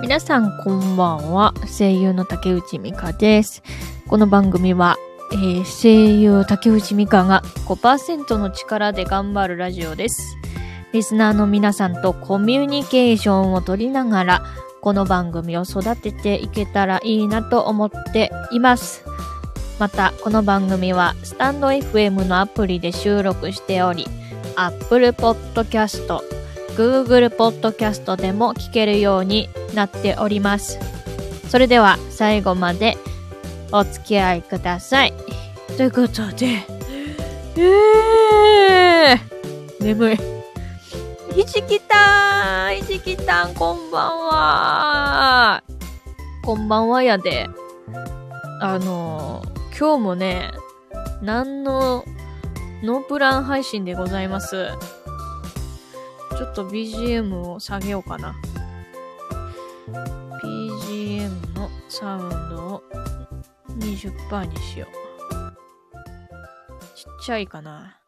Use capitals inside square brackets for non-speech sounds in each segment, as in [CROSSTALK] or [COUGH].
皆さんこんばんは。声優の竹内美香です。この番組は、えー声優竹内美香が5%の力で頑張るラジオです。リスナーの皆さんとコミュニケーションを取りながら、この番組を育てていけたらいいなと思っています。また、この番組は、スタンド FM のアプリで収録しており、Apple Podcast、Google Podcast でも聞けるようになっております。それでは最後までお付き合いください。ということで、えー、眠い。ひじきたん、ひじきたん、こんばんは。こんばんはやで。あの、今日もね、何の、ノープラン配信でございます。ちょっと BGM を下げようかな。BGM のサウンドを20%にしよう。ちっちゃいかな。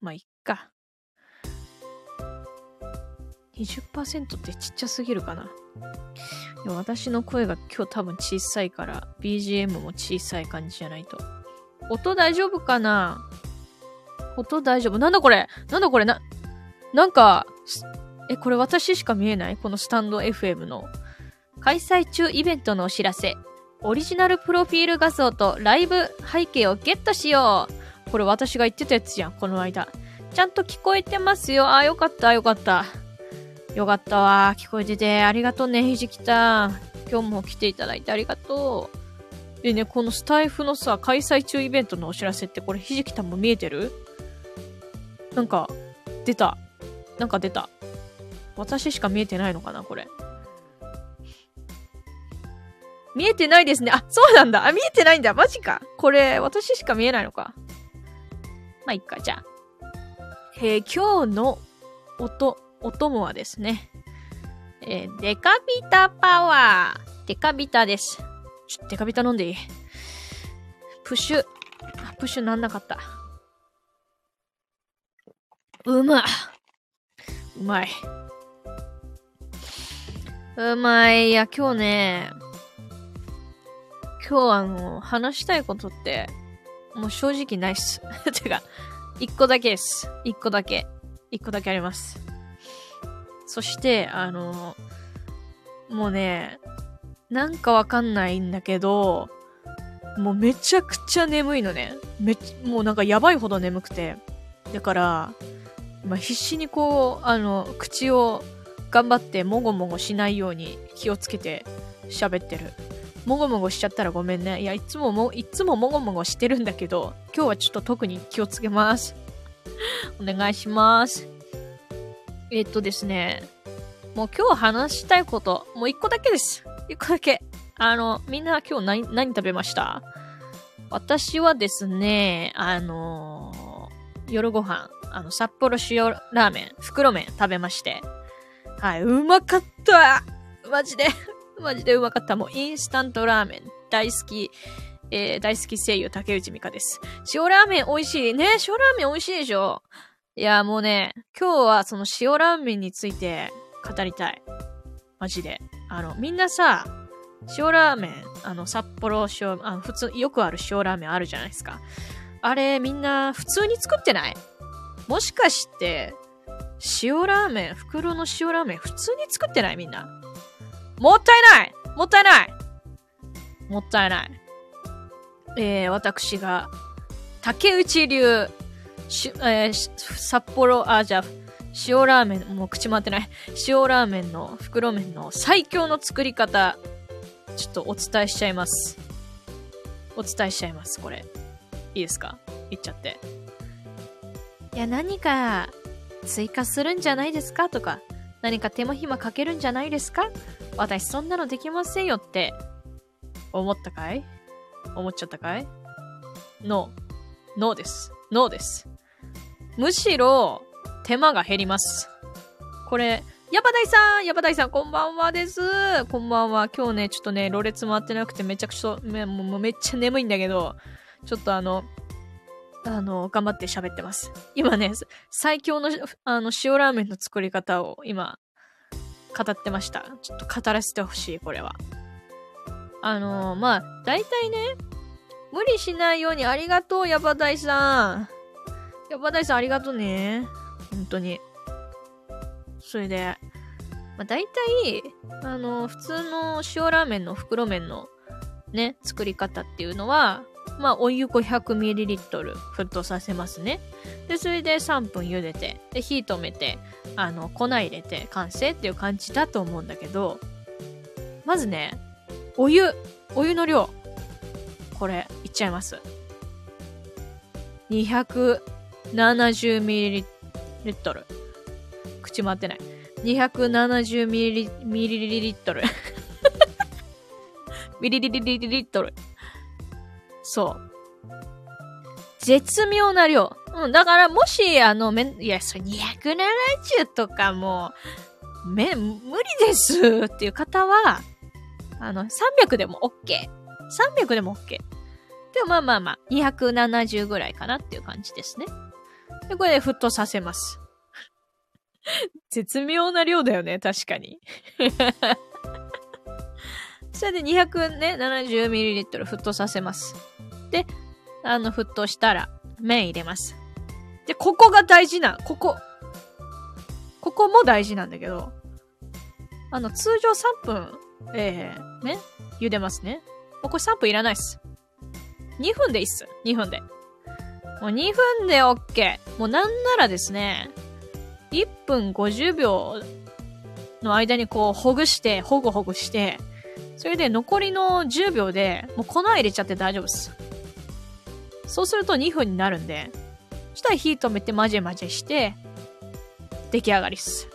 まあ、いっか。20%ってちっちゃすぎるかな。いや私の声が今日多分小さいから BGM も小さい感じじゃないと。音大丈夫かな？音大丈夫なんだこれ？なんだこれ？な、なんか、え、これ私しか見えない？このスタンド FM の。開催中イベントのお知らせ。オリジナルプロフィール画像とライブ背景をゲットしよう。これ私が言ってたやつじゃん、この間。ちゃんと聞こえてますよ。あ、よかった、よかった。よかったわ。聞こえてて。ありがとうね、ひじきたん。今日も来ていただいてありがとう。でね、このスタイフのさ、開催中イベントのお知らせってこれひじきたんも見えてる？なんか、出た。なんか出た。私しか見えてないのかなこれ。見えてないですね。あ、そうなんだ。あ、見えてないんだ。マジか。これ、私しか見えないのか。まあ、いっか。じゃあ。えー今日の音、お供はですね。えーデカビタパワー。デカビタです。ちょ、デカビタ飲んでいい？プッシュ。あ、プッシュなんなかった。うまうまい。うまい。いや、今日ね、今日あの、話したいことって、もう正直ないっす。[LAUGHS] てか、一個だけです。一個だけ。一個だけあります。そして、あの、もうね、なんかわかんないんだけど、もうめちゃくちゃ眠いのね。めっちもうなんかやばいほど眠くて。だから、今必死にこう、あの、口を頑張ってもごもごしないように気をつけて喋ってる。もごもごしちゃったらごめんね。いや、いつもも、いつももごもごしてるんだけど、今日はちょっと特に気をつけます。[LAUGHS] お願いします。えっとですね、もう今日話したいこと、もう一個だけです。一個だけ。あの、みんな今日何、何食べました？私はですね、あの夜ご飯、あの、札幌塩ラーメン、袋麺食べまして。はい、うまかったマジで、[LAUGHS] マジでうまかった。もうインスタントラーメン大好き、えー、大好き声優竹内美香です。塩ラーメン美味しい。ね、塩ラーメン美味しいでしょいや、もうね、今日はその塩ラーメンについて語りたい。マジで。あの、みんなさ、塩ラーメン、あの、札幌塩、あの、普通、よくある塩ラーメンあるじゃないですか。あれ、みんな普通に作ってない？もしかして、塩ラーメン、袋の塩ラーメン普通に作ってないみんな？もったいないもったいないもったいない。えー、私が、竹内流、しえー札幌、あ、じゃあ、塩ラーメン、もう口回ってない。塩ラーメンの袋麺の最強の作り方、ちょっとお伝えしちゃいます。お伝えしちゃいます、これ。いいですか？言っちゃって。いや、何か追加するんじゃないですか？とか、何か手間暇かけるんじゃないですか？私そんなのできませんよって、思ったかい？思っちゃったかい？ノー。ノーです。ノーです。むしろ、手間が減ります。これ、ヤバダイさんヤバダイさん、こんばんはです。こんばんは。今日ね、ちょっとね、ろれつ回ってなくてめちゃくちゃ、めもうもうめっちゃ眠いんだけど、ちょっとあの、あの、頑張って喋ってます。今ね、最強の、あの、塩ラーメンの作り方を今、語ってました。ちょっと語らせてほしい、これは。あの、まあ、大体ね、無理しないようにありがとう、ヤバダイさん。ヤバダイさんありがとうね。本当に。それで、まあ、大体、あの、普通の塩ラーメンの袋麺のね、作り方っていうのは、まあ、お湯 500ml 沸騰させますね。で、それで3分茹でて、で、火止めて、あの、粉入れて完成っていう感じだと思うんだけど、まずね、お湯、お湯の量、これ、いっちゃいます。270ml。口回ってない。270ml。ミリリリットル。[LAUGHS] ミリリリリリットル。そう。絶妙な量。うん、だからもし、あの、めん、いや、それ270とかもう、め、無理ですっていう方は、あの、300でも OK。300でも OK。でもまあまあまあ、270ぐらいかなっていう感じですね。で、これで沸騰させます。絶妙な量だよね、確かに。それで200ね、70ml 沸騰させます。で、あの、沸騰したら、麺入れます。で、ここが大事な、ここ。ここも大事なんだけど、あの、通常3分、ええー、ね、茹でますね。もうこれ3分いらないっす。2分でいいっす。2分で。もう2分で OK。もうなんならですね、1分50秒の間にこう、ほぐして、ほぐほぐして、それで残りの10秒で、もう粉入れちゃって大丈夫です。そうすると2分になるんで、そしたら火止めて混ぜ混ぜして、出来上がりっす。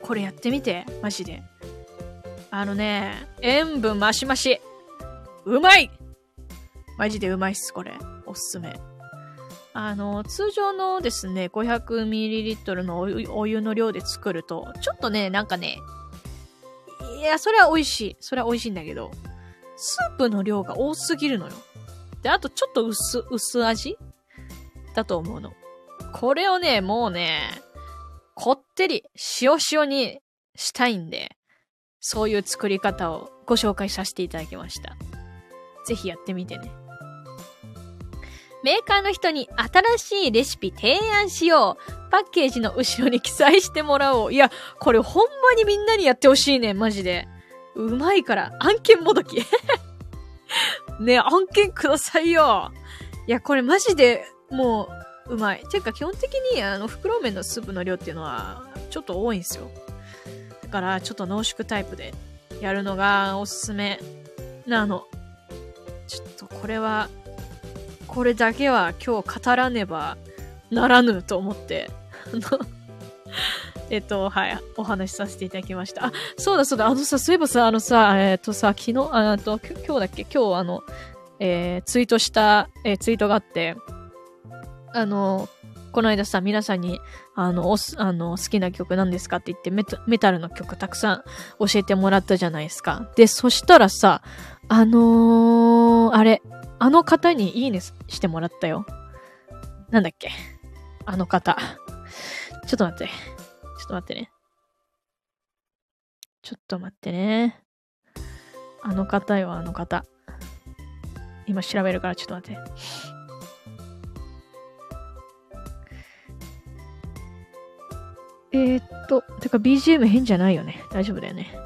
これやってみて、マジで。あのね、塩分マシマシ。うまいマジでうまいっす、これ。おすすめ。あの、通常のですね、500ml のお湯の量で作ると、ちょっとね、なんかね、いや、それは美味しい。それは美味しいんだけど、スープの量が多すぎるのよ。で、あとちょっと薄、薄味だと思うの。これをね、もうね、こってり、塩塩にしたいんで、そういう作り方をご紹介させていただきました。ぜひやってみてね。メーカーの人に新しいレシピ提案しよう。パッケージの後ろに記載してもらおう。いや、これほんまにみんなにやってほしいね、マジで。うまいから。案件もどき。[LAUGHS] ね案件くださいよ。いや、これマジで、もう、うまい。ていうか、基本的に、あの、袋麺のスープの量っていうのは、ちょっと多いんですよ。だから、ちょっと濃縮タイプでやるのがおすすめなの。ちょっと、これは、これだけは今日語らねばならぬと思って、あの [LAUGHS] えっと、はい、お話しさせていただきました。あ、そうだそうだ、あのさ、そういえばさ、あのさ、えっ、とさ、昨日、あと、今日だっけ？今日あの、えー、ツイートした、えー、ツイートがあって、あの、この間さ、皆さんに、あの、おす、あの、好きな曲何ですかって言ってメタ、メタルの曲たくさん教えてもらったじゃないですか。で、そしたらさ、あのー、あれ、あの方にいいねしてもらったよ。なんだっけ？あの方。ちょっと待って。ちょっと待ってね。ちょっと待ってね。あの方よ、あの方。今調べるからちょっと待って。えー、っと、てか BGM 変じゃないよね。大丈夫だよね。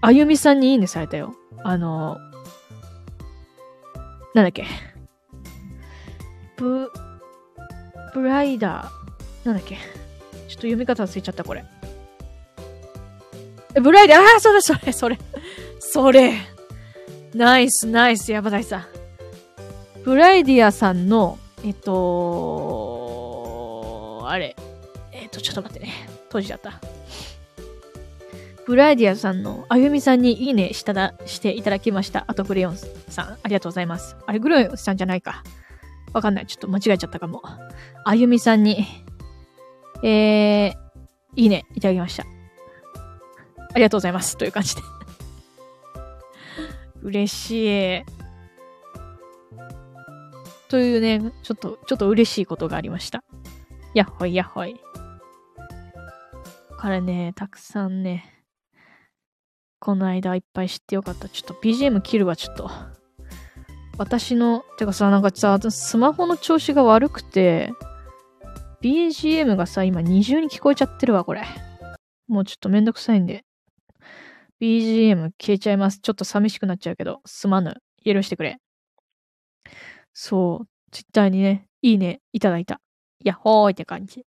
あゆみさんにいいねされたよ。あの、なんだっけ？ブ、ブライダー。なんだっけ？ちょっと読み方忘れちゃった、これ。え、ブライデー、ああ、それ、それ、それ。それ。ナイス、ナイス、山田さん。ブライディアさんの、えっと、あれ。えっと、ちょっと待ってね。閉じちゃった。ブライディアさんの、あゆみさんにいいねしただ、していただきました。あと、グレヨンさん、ありがとうございます。あれ、グレヨンさんじゃないか。わかんない。ちょっと間違えちゃったかも。あゆみさんに、えー、いいね、いただきました。ありがとうございます。という感じで [LAUGHS] 嬉しい。というね、ちょっと、ちょっと嬉しいことがありました。やっほいやっほい。彼ね、たくさんね、この間いっぱい知ってよかった。ちょっと BGM 切るわ、ちょっと。私の、てかさ、なんかさ、スマホの調子が悪くて、BGM がさ、今二重に聞こえちゃってるわ、これ。もうちょっとめんどくさいんで。BGM 消えちゃいます。ちょっと寂しくなっちゃうけど、すまぬ。許してくれ。そう。ツイッターにね、いいね、いただいた。やっほーいって感じ。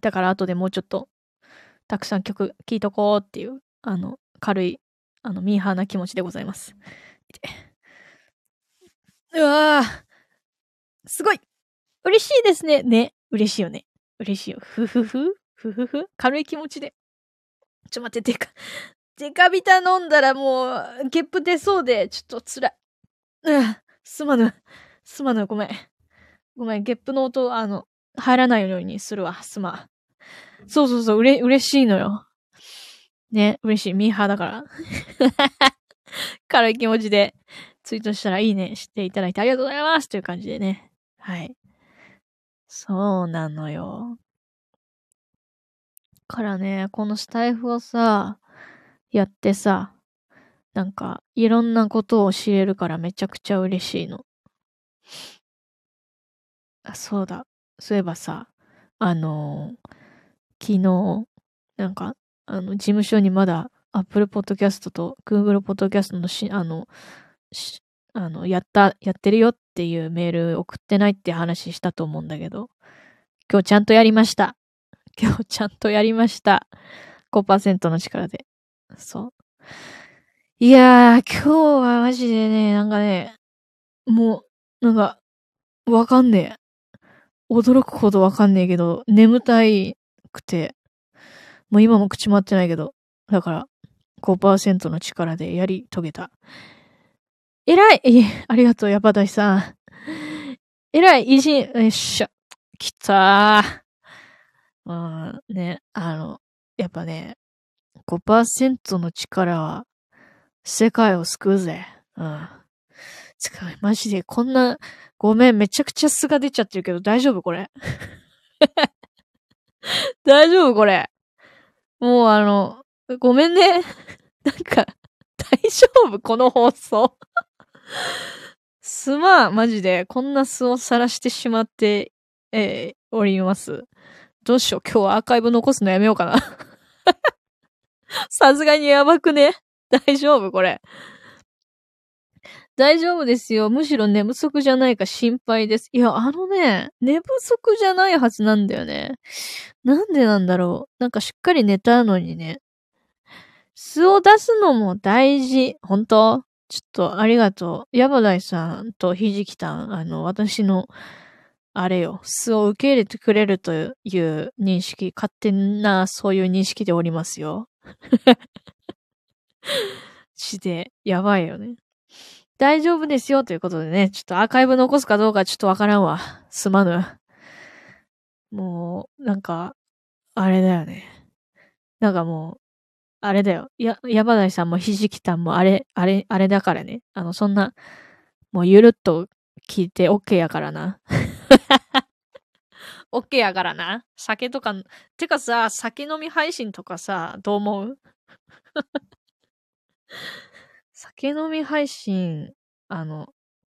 だから後でもうちょっと、たくさん曲聴いとこうっていう、あの、軽い、あの、ミーハーな気持ちでございます。[LAUGHS] うわぁ。すごい嬉しいですね。ね。嬉しいよね。嬉しいよ。ふふふふふふ軽い気持ちで。ちょ、待って、でか、デカビタ飲んだらもう、ゲップ出そうで、ちょっと辛い。うん、すまぬ。すまぬ、ごめん。ごめん、ゲップの音、あの、入らないようにするわ、すま。そうそうそう、うれ、嬉しいのよ。ね、嬉しい。ミーハーだから。[LAUGHS] 軽い気持ちでツイートしたらいいねしていただいてありがとうございますという感じでね。はい。そうなのよ。からね、このスタイフをさ、やってさ、なんか、いろんなことを知れるからめちゃくちゃ嬉しいの。あ、そうだ。そういえばさ、あのー、昨日、なんか、あの、事務所にまだ Apple Podcast と Google Podcast のし、あの、あの、やった、やってるよっていうメール送ってないって話したと思うんだけど、今日ちゃんとやりました。今日ちゃんとやりました。5%の力で。そう。いやー、今日はマジでね、なんかね、もう、なんか、わかんねえ。驚くほどわかんねえけど、眠たいくて、もう今も口回ってないけど、だから、5%の力でやり遂げた。偉い [LAUGHS] ありがとう、ヤバダイさん。偉い偉人よっしゃ。来たー。うん、ね、あの、やっぱね、5%の力は世界を救うぜ。うん。つか、マジでこんな、ごめん、めちゃくちゃ素が出ちゃってるけど大丈夫？これ。大丈夫？これ。[LAUGHS] もうあの、ごめんね。[LAUGHS] なんか、大丈夫？この放送。すまん、マジで。こんな素を晒してしまって、えー、おります。どうしよう。今日はアーカイブ残すのやめようかな。[LAUGHS] さすがにやばくね？大丈夫？これ。大丈夫ですよ。むしろ寝不足じゃないか心配です。いや、あのね、寝不足じゃないはずなんだよね。なんでなんだろう。なんかしっかり寝たのにね。素を出すのも大事。本当？ちょっとありがとう。ヤバダイさんとひじきたん、あの、私の、あれよ、素を受け入れてくれるという認識、勝手なそういう認識でおりますよ。[LAUGHS] して、やばいよね。大丈夫ですよということでね、ちょっとアーカイブ残すかどうかちょっとわからんわ。すまぬ。もう、なんか、あれだよね。なんかもう、あれだよ。や、山田さんもひじきたんもあれ、あれ、あれだからね。あの、そんな、もうゆるっと聞いて OK やからな。[LAUGHS] OK やからな。酒とか、てかさ、酒飲み配信とかさ、どう思う？酒飲み配信、あの、っ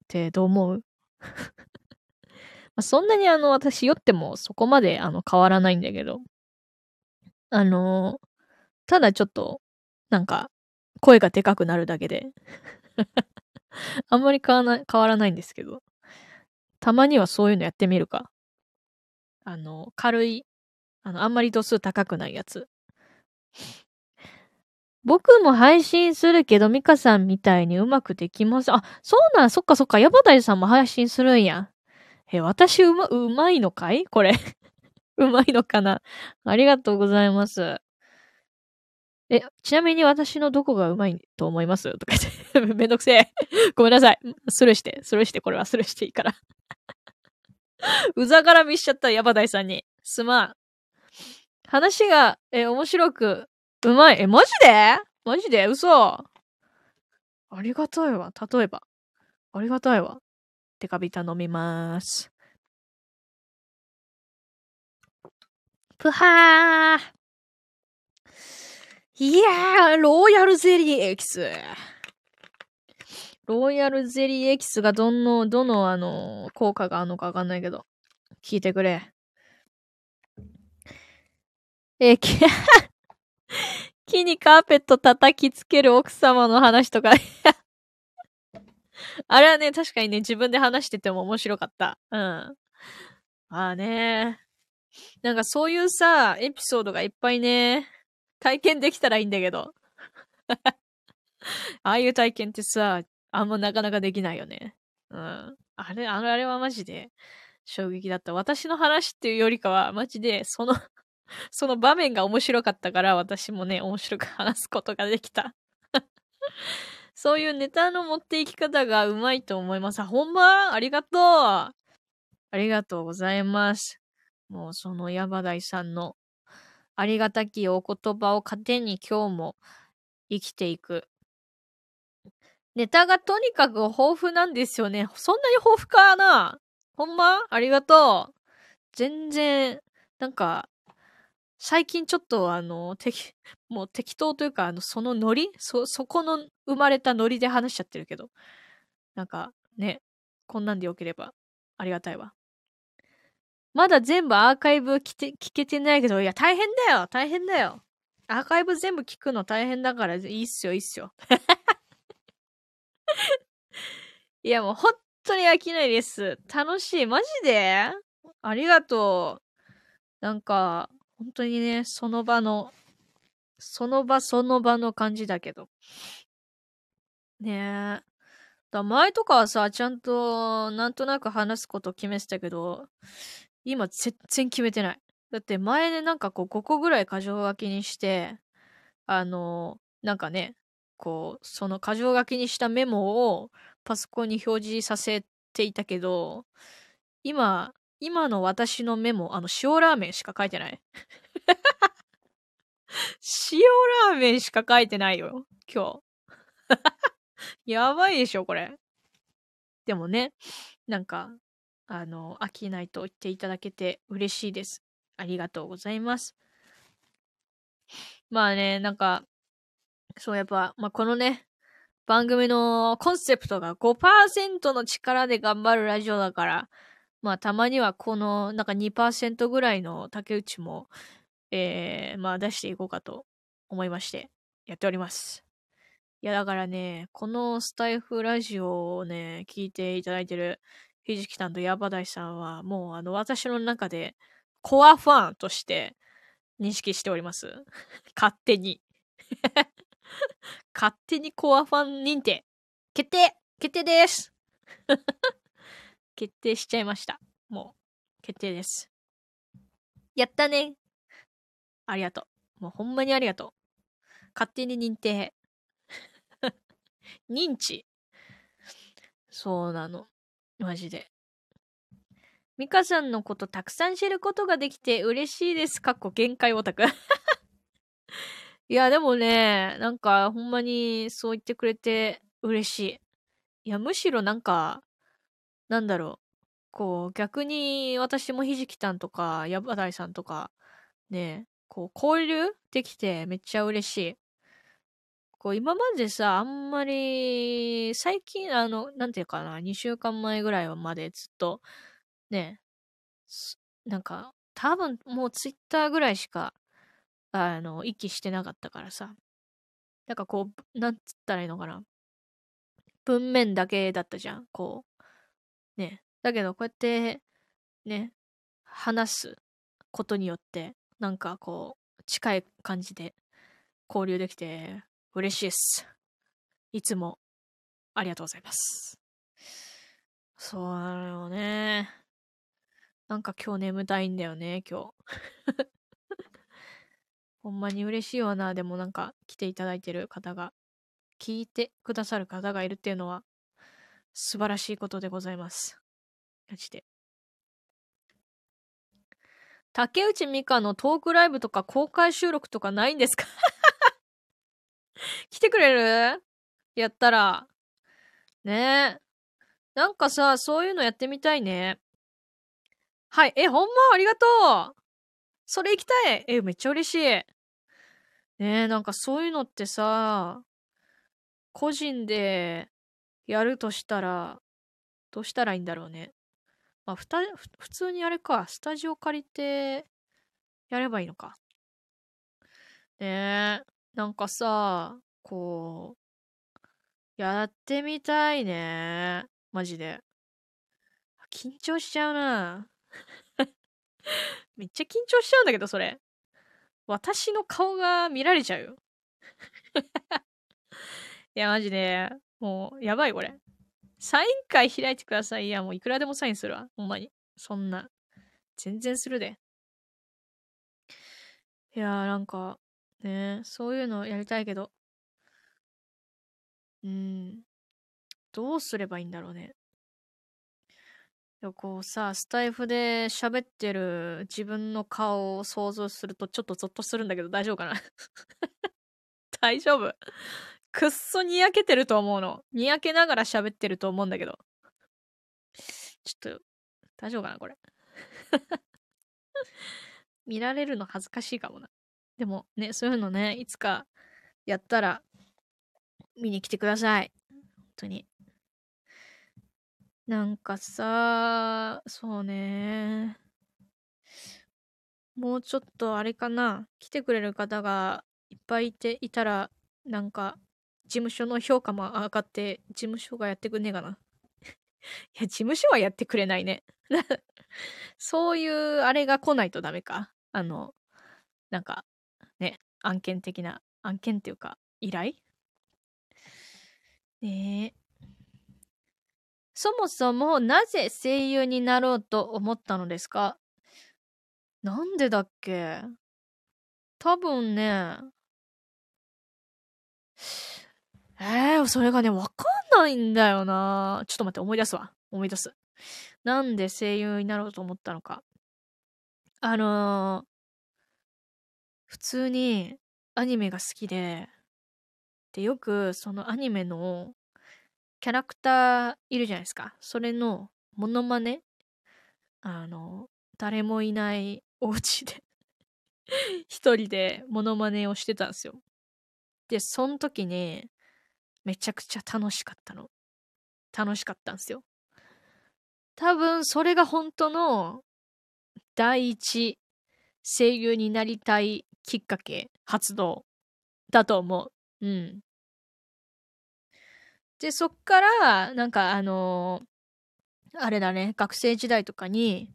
てどう思う？[LAUGHS] ま、そんなにあの、私酔ってもそこまであの変わらないんだけど、あの、ただちょっと、なんか、声がでかくなるだけで [LAUGHS] あんまり変わな、変わらないんですけど、たまにはそういうのやってみるか。あの、軽い、あの、あんまり度数高くないやつ。僕も配信するけど、ミカさんみたいにうまくできます。あ、そうなん、そっかそっか、ヤバダイさんも配信するんや。え、私うま、うまいのかい？これ [LAUGHS] うまいのかな？ありがとうございます。え、ちなみに私のどこがうまいと思います？とか言って [LAUGHS] めんどくせえ。ごめんなさい。スルーして、スルーして、これはスルーしていいから [LAUGHS] うざがらみしちゃった、ヤバダイさんに。すまん。話が、え、面白く、うまい。え、マジで？マジで？嘘。ありがたいわ。例えば。ありがたいわ。デカビタ飲みまーす。ぷはー。いやー、ローヤルゼリーエキス。ローヤルゼリーエキスがどの、どの、あの、効果があるのかわかんないけど。聞いてくれ。え、き、[LAUGHS] 木にカーペット叩きつける奥様の話とか [LAUGHS] あれはね、確かにね、自分で話してても面白かった。うん。ああね。なんかそういうさ、エピソードがいっぱいね、体験できたらいいんだけど。[LAUGHS] ああいう体験ってさ、あんまなかなかできないよね。うん。あれ、あの、あれはマジで衝撃だった。私の話っていうよりかは、マジで、その [LAUGHS] その場面が面白かったから、私もね、面白く話すことができた。[LAUGHS] そういうネタの持っていき方がうまいと思います。あほんま？ありがとうありがとうございます。もうそのヤバダイさんのありがたきお言葉を糧に今日も生きていく。ネタがとにかく豊富なんですよね。そんなに豊富かな？ほんま？ありがとう。全然、なんか、最近ちょっとあの、適、[LAUGHS] もう適当というか、あの、そのノリそ、そこの生まれたノリで話しちゃってるけど。なんか、ね、こんなんでよければありがたいわ。まだ全部アーカイブ聞て聞けてないけど、いや、大変だよ大変だよアーカイブ全部聞くの大変だから、いいっすよ、いいっすよ。[LAUGHS] いや、もう本当に飽きないです。楽しい。マジで？ありがとう。なんか、本当にね、その場の、その場その場の感じだけど。ねえ。だ前とかはさ、ちゃんとなんとなく話すこと決めてたけど、今全然決めてない。だって前でなんかこう5個ぐらい箇条書きにして、あの、なんかね、こう、その箇条書きにしたメモをパソコンに表示させていたけど、今、今の私のメモ、あの、塩ラーメンしか書いてない。[LAUGHS] 塩ラーメンしか書いてないよ、今日。[LAUGHS] やばいでしょ、これ。でもね、なんか、あの、飽きないと言っていただけて嬉しいです。ありがとうございます。まあね、なんか、そうやっぱ、まあこのね、番組のコンセプトが5%の力で頑張るラジオだから、まあたまにはこのなんか2%ぐらいの竹内も、えー、まあ出していこうかと思いましてやっております。いやだからね、このスタイフラジオをね、聞いていただいてるひじきさんとヤバダイさんはもうあの私の中でコアファンとして認識しております。[LAUGHS] 勝手に [LAUGHS] 勝手にコアファン認定決定決定です決定しちゃいました。もう、決定です。やったね。ありがとう。もうほんまにありがとう。勝手に認定。[LAUGHS] 認知。そうなの。マジで。ミカさんのことたくさん知ることができて嬉しいです。かっこ限界オタク。[LAUGHS] いや、でもね、なんかほんまにそう言ってくれて嬉しい。いや、むしろなんか、なんだろう。こう、逆に私もひじきたんとか、やばだいさんとか、ね、こう、交流できてめっちゃ嬉しい。こう、今までさ、あんまり、最近、あの、なんていうかな、2週間前ぐらいまでずっと、ね、なんか、多分もうツイッターぐらいしか、あの、息してなかったからさ。なんかこう、なんつったらいいのかな。文面だけだったじゃん。こう。ね。だけど、こうやって、ね、話すことによって、なんかこう、近い感じで交流できて、嬉しいです。いつも、ありがとうございます。そうなのよね。なんか今日眠たいんだよね、今日。[LAUGHS] ほんまに嬉しいわな。でもなんか来ていただいてる方が聞いてくださる方がいるっていうのは素晴らしいことでございます。マジで。竹内美香のトークライブとか公開収録とかないんですか？[LAUGHS] 来てくれる？やったら。ねえ。なんかさ、そういうのやってみたいね。はい。え、ほんま？ありがとうそれ行きたいえ、めっちゃ嬉しい。ねえ、なんかそういうのってさ、個人でやるとしたら、どうしたらいいんだろうね。まあ、ふた、普通にあれか、スタジオ借りて、やればいいのか。ねえ、なんかさ、こう、やってみたいね。マジで。緊張しちゃうな。[LAUGHS] めっちゃ緊張しちゃうんだけど、それ。私の顔が見られちゃうよ。[LAUGHS] いや、マジで、もう、やばい、これ。サイン会開いてください。いや、もういくらでもサインするわ。ほんまに。そんな。全然するで。いやー、なんか、ねそういうのやりたいけど。うん。どうすればいいんだろうね。でこうさ、スタイフで喋ってる自分の顔を想像するとちょっとゾッとするんだけど大丈夫かな？[LAUGHS] 大丈夫くっそにやけてると思うの。にやけながら喋ってると思うんだけど。ちょっと、大丈夫かなこれ。[LAUGHS] 見られるの恥ずかしいかもな。でもね、そういうのね、いつかやったら見に来てください。本当に。なんかさ、そうね。もうちょっとあれかな。来てくれる方がいっぱいいていたら、なんか、事務所の評価も上がって、事務所がやってくんねえかな。[LAUGHS] いや、事務所はやってくれないね。[LAUGHS] そういうあれが来ないとダメか。あの、なんか、ね、案件的な、案件っていうか、依頼？ねえ。そもそもなぜ声優になろうと思ったのですか？なんでだっけ？多分ね、えー、それがね、わかんないんだよな。ちょっと待って、思い出すわ。思い出す。なんで声優になろうと思ったのか。あのー、普通にアニメが好きで、で、よくそのアニメのキャラクターいるじゃないですか。それのモノマネあの、誰もいないお家で [LAUGHS] 一人でモノマネをしてたんですよ。で、その時に、めちゃくちゃ楽しかったの。楽しかったんですよ。多分、それが本当の第一声優になりたいきっかけ、発動だと思う。うん。で、そっから、なんかあのー、あれだね、学生時代とかに、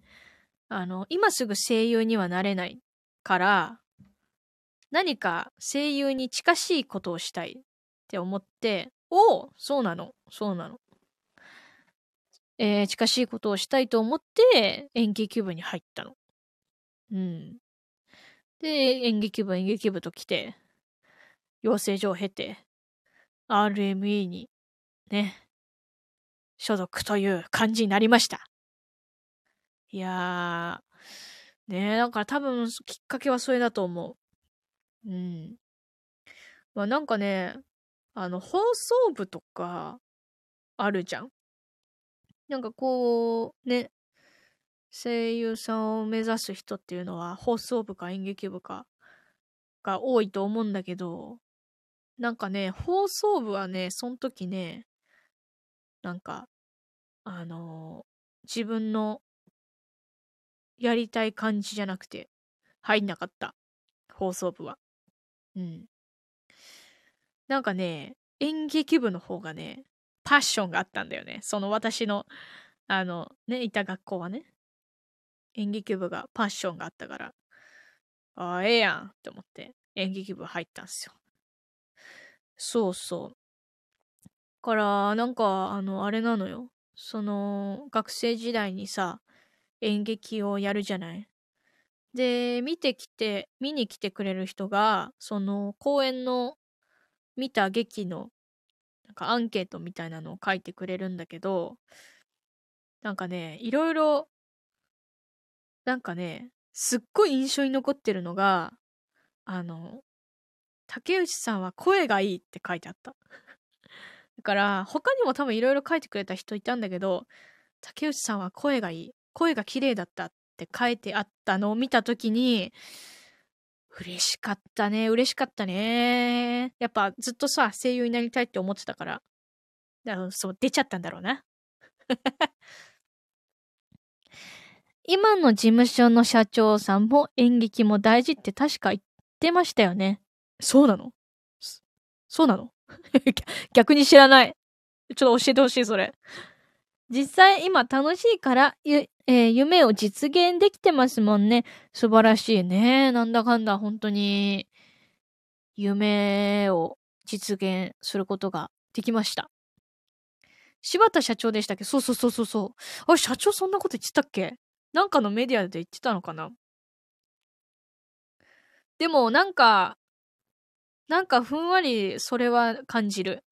あの、今すぐ声優にはなれないから、何か声優に近しいことをしたいって思って、おおそうなの、そうなの。えー、近しいことをしたいと思って演劇部に入ったの。うん。で、演劇部、演劇部と来て、養成所を経て、RME にね、所属という感じになりました。いやー、ねだから多分きっかけはそれだと思う。うん。まあなんかね、あの、放送部とかあるじゃん。なんかこう、ね、声優さんを目指す人っていうのは放送部か演劇部かが多いと思うんだけど、なんかね、放送部はね、その時ね、なんか、あのー、自分のやりたい感じじゃなくて入んなかった。放送部は。うん。なんかね、演劇部の方がね、パッションがあったんだよね。その私の、あの、ね、いた学校はね。演劇部がパッションがあったから、ああ、ええやんって思って演劇部入ったんすよ。そうそう。から、なんか、あの、あれなのよ。その、学生時代にさ、演劇をやるじゃない。で、見てきて、見に来てくれる人が、その、公演の見た劇の、なんかアンケートみたいなのを書いてくれるんだけど、なんかね、いろいろ、なんかね、すっごい印象に残ってるのが、あの、竹内さんは声がいいって書いてあった。[LAUGHS] だから、他にも多分いろいろ書いてくれた人いたんだけど、竹内さんは声がいい。声が綺麗だったって書いてあったのを見たときに、嬉しかったね。嬉しかったね。やっぱずっとさ、声優になりたいって思ってたから。だからそう、出ちゃったんだろうな。[LAUGHS] 今の事務所の社長さんも演劇も大事って確か言ってましたよね。そうなの？そうなの？[LAUGHS] 逆に知らない。ちょっと教えてほしい、それ。実際今楽しいからゆ、えー、夢を実現できてますもんね。素晴らしいね。なんだかんだ本当に夢を実現することができました。柴田社長でしたっけ？そうそうそうそうそう。あれ、社長そんなこと言ってたっけ？なんかのメディアで言ってたのかな？でも、なんか、なんかふんわりそれは感じる。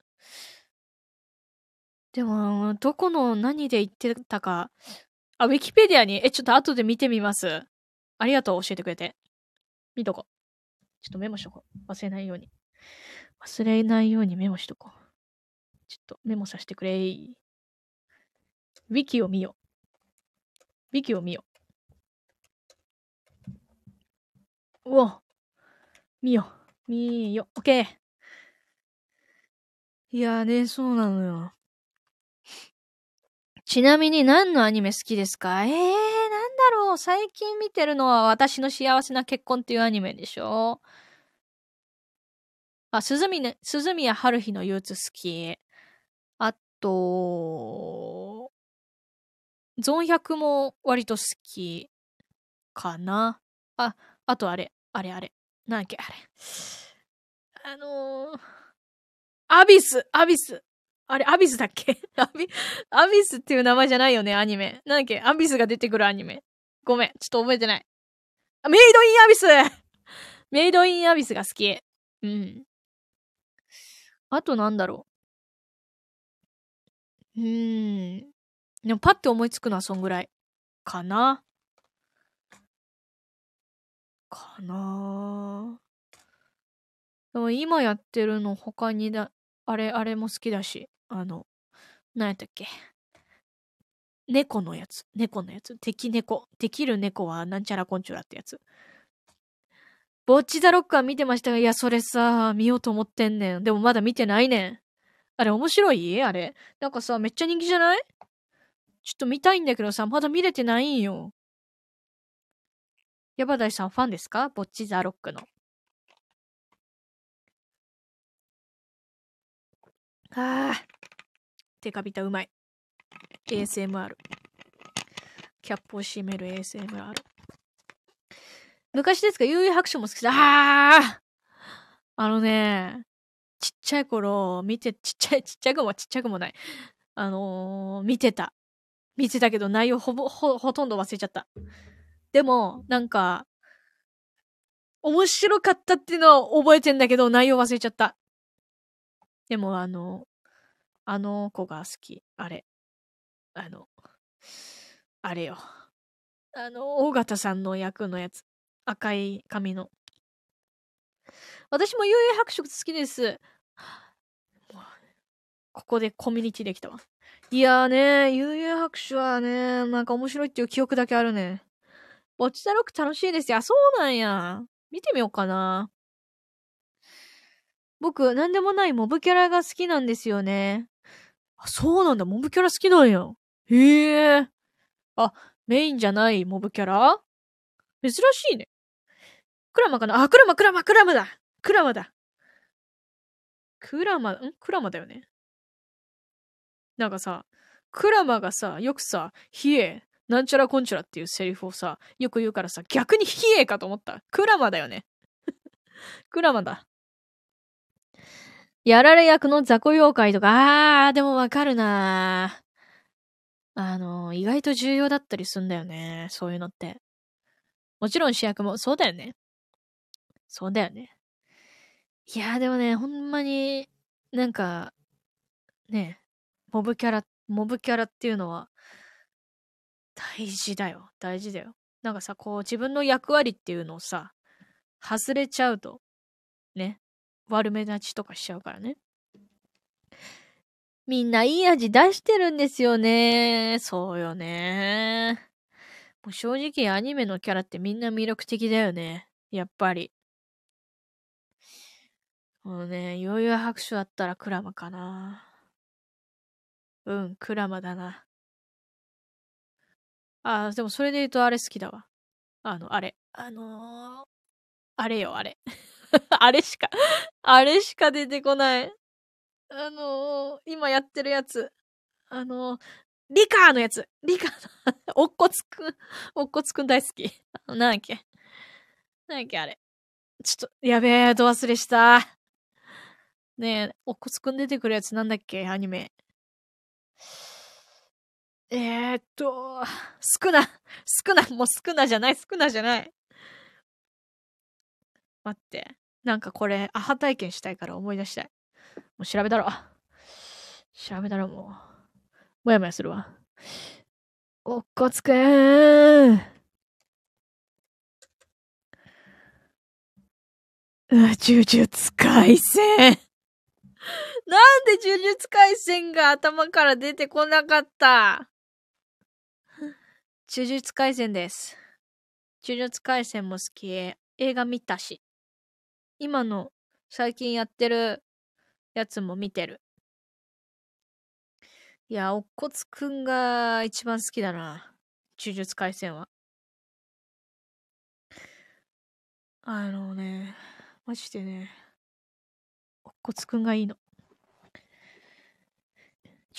でも、どこの何で言ってたか。あ、ウィキペディアに、え、ちょっと後で見てみます。ありがとう、教えてくれて。見とこう。ちょっとメモしとこう。忘れないように。忘れないようにメモしとこう。ちょっとメモさせてくれウィキを見よ。ウィキを見よう。うわ。見よ。見よ。オッケー。いやーね、そうなのよ。ちなみに何のアニメ好きですか？えー、なんだろう最近見てるのは私の幸せな結婚っていうアニメでしょ？あ、鈴宮、鈴宮春日の憂鬱好き。あと、ゾン100も割と好きかな？あ、あとあれ、あれあれ。なんだっけ、あれ。あのー、アビス、アビス。あれ、アビスだっけ？[LAUGHS] アビ、アビスっていう名前じゃないよね、アニメ。なんだっけ？アビスが出てくるアニメ。ごめん、ちょっと覚えてない。メイドインアビス [LAUGHS] メイドインアビスが好き。うん。あとなんだろう。うーん。でもパッて思いつくのはそんぐらい。かな。かな。でも今やってるの他にだ、あれ、あれも好きだし。あの、何やったっけ。猫のやつ。猫のやつ。敵猫。できる猫はなんちゃらこんちゅらってやつ。ボッチザロックは見てましたが、いや、それさ、見ようと思ってんねん。でもまだ見てないねん。あれ面白い？あれ。なんかさ、めっちゃ人気じゃない？ちょっと見たいんだけどさ、まだ見れてないんよ。ヤバダイさんファンですか？ボッチザロックの。ああ。テカビタうまい。ASMR。キャップを閉める ASMR。昔ですか？悠々白書も好きだ。あああのね、ちっちゃい頃、見て、ちっちゃい、ちっちゃくもちっちゃくもない。あのー、見てた。見てたけど内容ほぼ、ほ、ほとんど忘れちゃった。でも、なんか、面白かったっていうのは覚えてんだけど、内容忘れちゃった。でも、あの、あの子が好き。あれ。あの、あれよ。あの、大型さんの役のやつ。赤い髪の。私も幽霊白色好きです。ここでコミュニティできたわ。いやーね、幽霊白書はね、なんか面白いっていう記憶だけあるね。ボッチザロック楽しいですよ。あ、そうなんや。見てみようかな。僕、なんでもないモブキャラが好きなんですよね。あ、そうなんだ。モブキャラ好きなんや。へえ。あ、メインじゃないモブキャラ？珍しいね。クラマかな？あ、クラマ、クラマ、クラマだクラマだクラマ、ん？クラマだよね。なんかさ、クラマがさ、よくさ、ヒエ、なんちゃらこんちゃらっていうセリフをさ、よく言うからさ、逆にヒエかと思った。クラマだよね。[LAUGHS] クラマだ。やられ役の雑魚妖怪とか、あー、でもわかるなあの、意外と重要だったりすんだよね。そういうのって。もちろん主役も、そうだよね。そうだよね。いやーでもね、ほんまに、なんか、ね、モブキャラ、モブキャラっていうのは、大事だよ。大事だよ。なんかさ、こう、自分の役割っていうのをさ、外れちゃうと、ね、悪目立ちとかしちゃうからね。みんないい味出してるんですよね。そうよね。もう正直アニメのキャラってみんな魅力的だよね。やっぱり。もうね、余裕白書だったらクラマかな。うん、クラマだな。あ、でもそれで言うとあれ好きだわ。あの、あれ。あのー、あれよ、あれ。[LAUGHS] あれしかあれしか出てこない。あのー、今やってるやつ。あのー、リカーのやつ。リカーのおっこつくん、おっこつくん大好き。なんだっけ。なんだっけ、あれ。ちょっと、やべえ、ど忘れした。ねえ、おっこつくん出てくるやつなんだっけ、アニメ。えー、っと、少な、少な、もう少なじゃない、少なじゃない。待って。なんかこれ、アハ体験したいから思い出したい。もう調べたろ。調べたろ、もう。もやもやするわ。おっこつくーん。呪術廻戦。[LAUGHS] なんで呪術廻戦が頭から出てこなかった？呪術廻戦です。呪術廻戦も好き。映画見たし。今の最近やってるやつも見てる。いや、おっこつくんが一番好きだな。呪術廻戦は。あのね、マジでね、おっこつくんがいいの。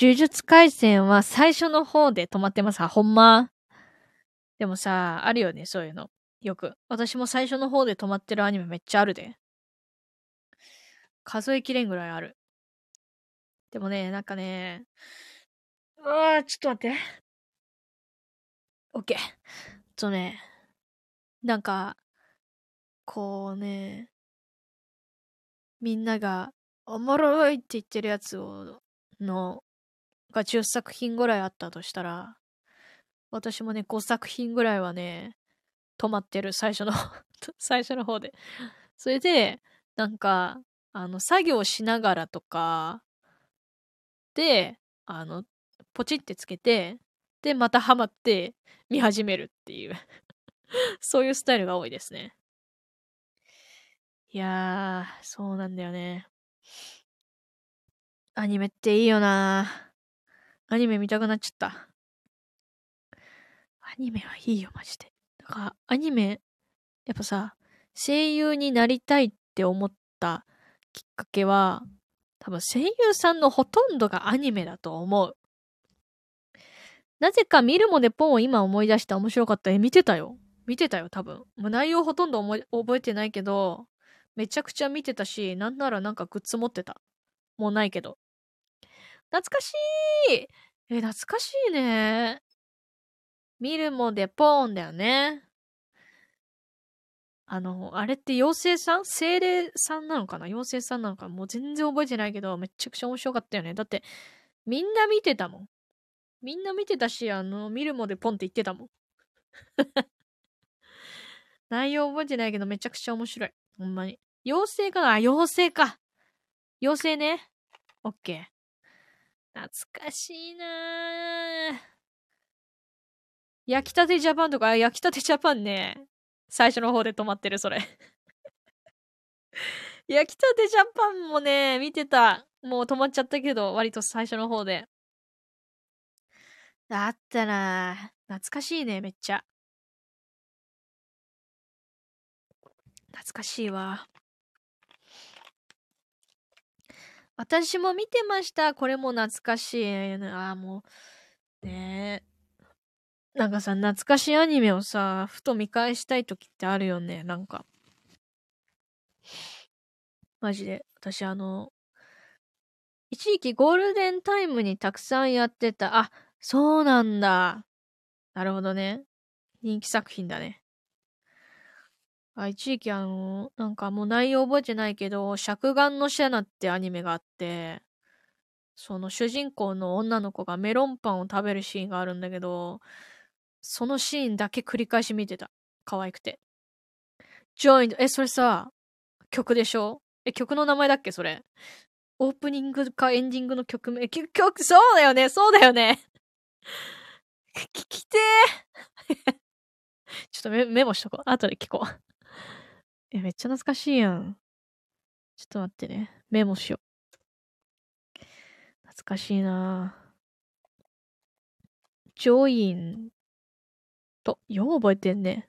呪術廻戦は最初の方で止まってます。あほんま？でもさ、あるよね、そういうの。よく。私も最初の方で止まってるアニメめっちゃあるで。数えきれんぐらいある。でもね、なんかね、うわー、ちょっと待って。オッケー。とね、なんか、こうね、みんなが、おもろいって言ってるやつを、の、が10作品ぐらいあったとしたら、私もね、5作品ぐらいはね、止まってる、最初の [LAUGHS] 最初の方で。それで、なんか、あの、作業しながらとか、で、あの、ポチってつけて、で、またハマって見始めるっていう [LAUGHS] そういうスタイルが多いですね。いやー、そうなんだよね。アニメっていいよなアニメ見たくなっちゃった。アニメはいいよ、マジで。だから、アニメ、やっぱさ、声優になりたいって思ったきっかけは、多分声優さんのほとんどがアニメだと思う。なぜか見るもでポンを今思い出した面白かった。え、見てたよ。見てたよ、多分。もう内容ほとんど覚えてないけど、めちゃくちゃ見てたし、なんならなんかグッズ持ってた。もうないけど。懐かしいえ、懐かしいね。見るもでポーンだよね。あの、あれって妖精さん精霊さんなのかな？妖精さんなのかもう全然覚えてないけど、めちゃくちゃ面白かったよね。だって、みんな見てたもん。みんな見てたし、あの、見るもでポンって言ってたもん。[LAUGHS] 内容覚えてないけどめちゃくちゃ面白い。ほんまに。妖精かな？あ、妖精か。妖精ね。オッケー。懐かしいなぁ。焼きたてジャパンとか、焼きたてジャパンね。最初の方で止まってる、それ。[LAUGHS] 焼きたてジャパンもね、見てた。もう止まっちゃったけど、割と最初の方で。あったな懐かしいね、めっちゃ。懐かしいわ。私も見てました。これも懐かしい。ああ、もう。ねえ。なんかさ、懐かしいアニメをさ、ふと見返したい時ってあるよね。なんか。マジで。私あの、一時期ゴールデンタイムにたくさんやってた。あ、そうなんだ。なるほどね。人気作品だね。あ、一時期あの、なんかもう内容覚えてないけど、尺眼のシャナってアニメがあって、その主人公の女の子がメロンパンを食べるシーンがあるんだけど、そのシーンだけ繰り返し見てた。可愛くて。joined え、それさ、曲でしょ？え、曲の名前だっけ？それ。オープニングかエンディングの曲名？曲、そうだよねそうだよね [LAUGHS] 聞きてー [LAUGHS] ちょっとメメモしとこう。後で聞こう。え、めっちゃ懐かしいやん。ちょっと待ってね。メモしよう。懐かしいなぁジョインと、よう覚えてんね。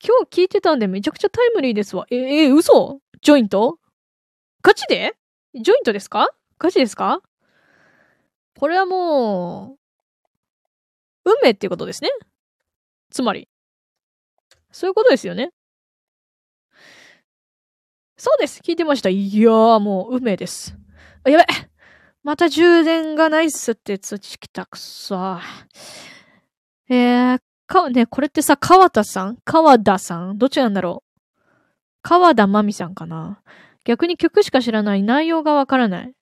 今日聞いてたんでめちゃくちゃタイムリーですわ。え、え、嘘？ジョイント？ガチで？ジョイントですか？ガチですか？これはもう、運命っていうことですね。つまり。そういうことですよね。そうです。聞いてました。いやー、もう、運命です。あ、やべまた充電がないっすって通知来た。くそえー、か、ね、これってさ、川田さん？川田さん？どっちなんだろう？川田真美さんかな？逆に曲しか知らない内容がわからない。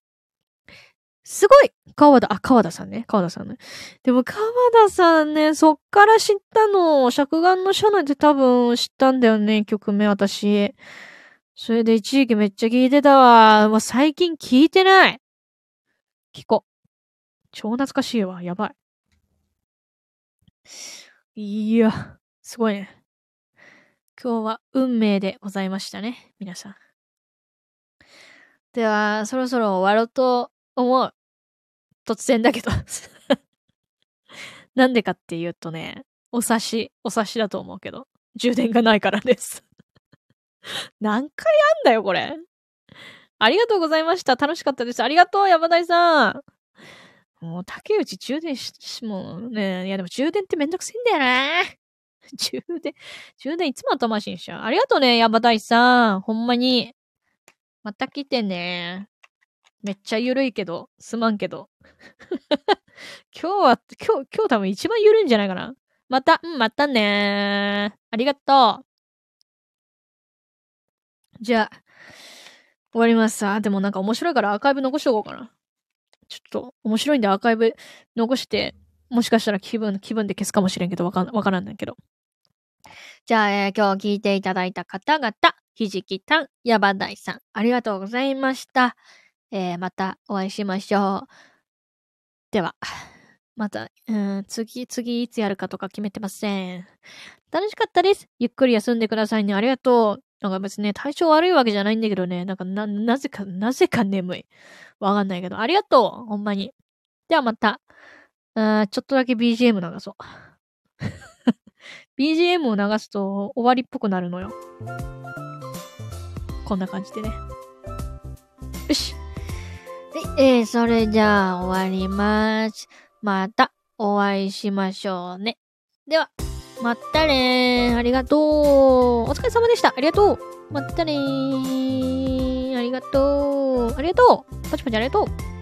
すごい川田、あ、川田さんね。川田さんね。でも川田さんね、そっから知ったの。着眼の社内で多分知ったんだよね、曲名私。それで一時期めっちゃ聞いてたわ。もう最近聞いてない。聞こ。超懐かしいわ。やばい。いや、すごいね。今日は運命でございましたね。皆さん。では、そろそろ終わろうと思う。突然だけど [LAUGHS] なんでかっていうとね、お察し、お察しだと思うけど、充電がないからです [LAUGHS] 何回あんだよ、これ。ありがとうございました。楽しかったです。ありがとう、山田さん。もう、竹内充電し、もうね、いやでも充電ってめんどくせえんだよな。[LAUGHS] 充電、充電いつも後回しにしちゃう。ありがとうね、山田さん。ほんまに。また来てね。めっちゃゆるいけど、すまんけど。[LAUGHS] 今日は、今日、今日多分一番ゆるいんじゃないかな。また、うん、またねありがとう。じゃあ、終わりますさ。でもなんか面白いからアーカイブ残しとこうかな。ちょっと面白いんでアーカイブ残して、もしかしたら気分、気分で消すかもしれんけど、わかん、わからんないけど。じゃあ、えー、今日聞いていただいた方々、ひじきたん、やばだいさん、ありがとうございました。えー、またお会いしましょう。では、また、うん、次、次いつやるかとか決めてません。楽しかったです。ゆっくり休んでくださいね。ありがとう。なんか別にね、体調悪いわけじゃないんだけどね、なんかな、なぜか、なぜか眠い。わかんないけど、ありがとうほんまに。ではまた、あちょっとだけ BGM 流そう。[LAUGHS] BGM を流すと終わりっぽくなるのよ。こんな感じでね。よし。はい、えー、それじゃあ終わります。またお会いしましょうね。では。まったねー。ありがとう。お疲れ様でした。ありがとう。まったねー。ありがとう。ありがとう。パチパチありがとう。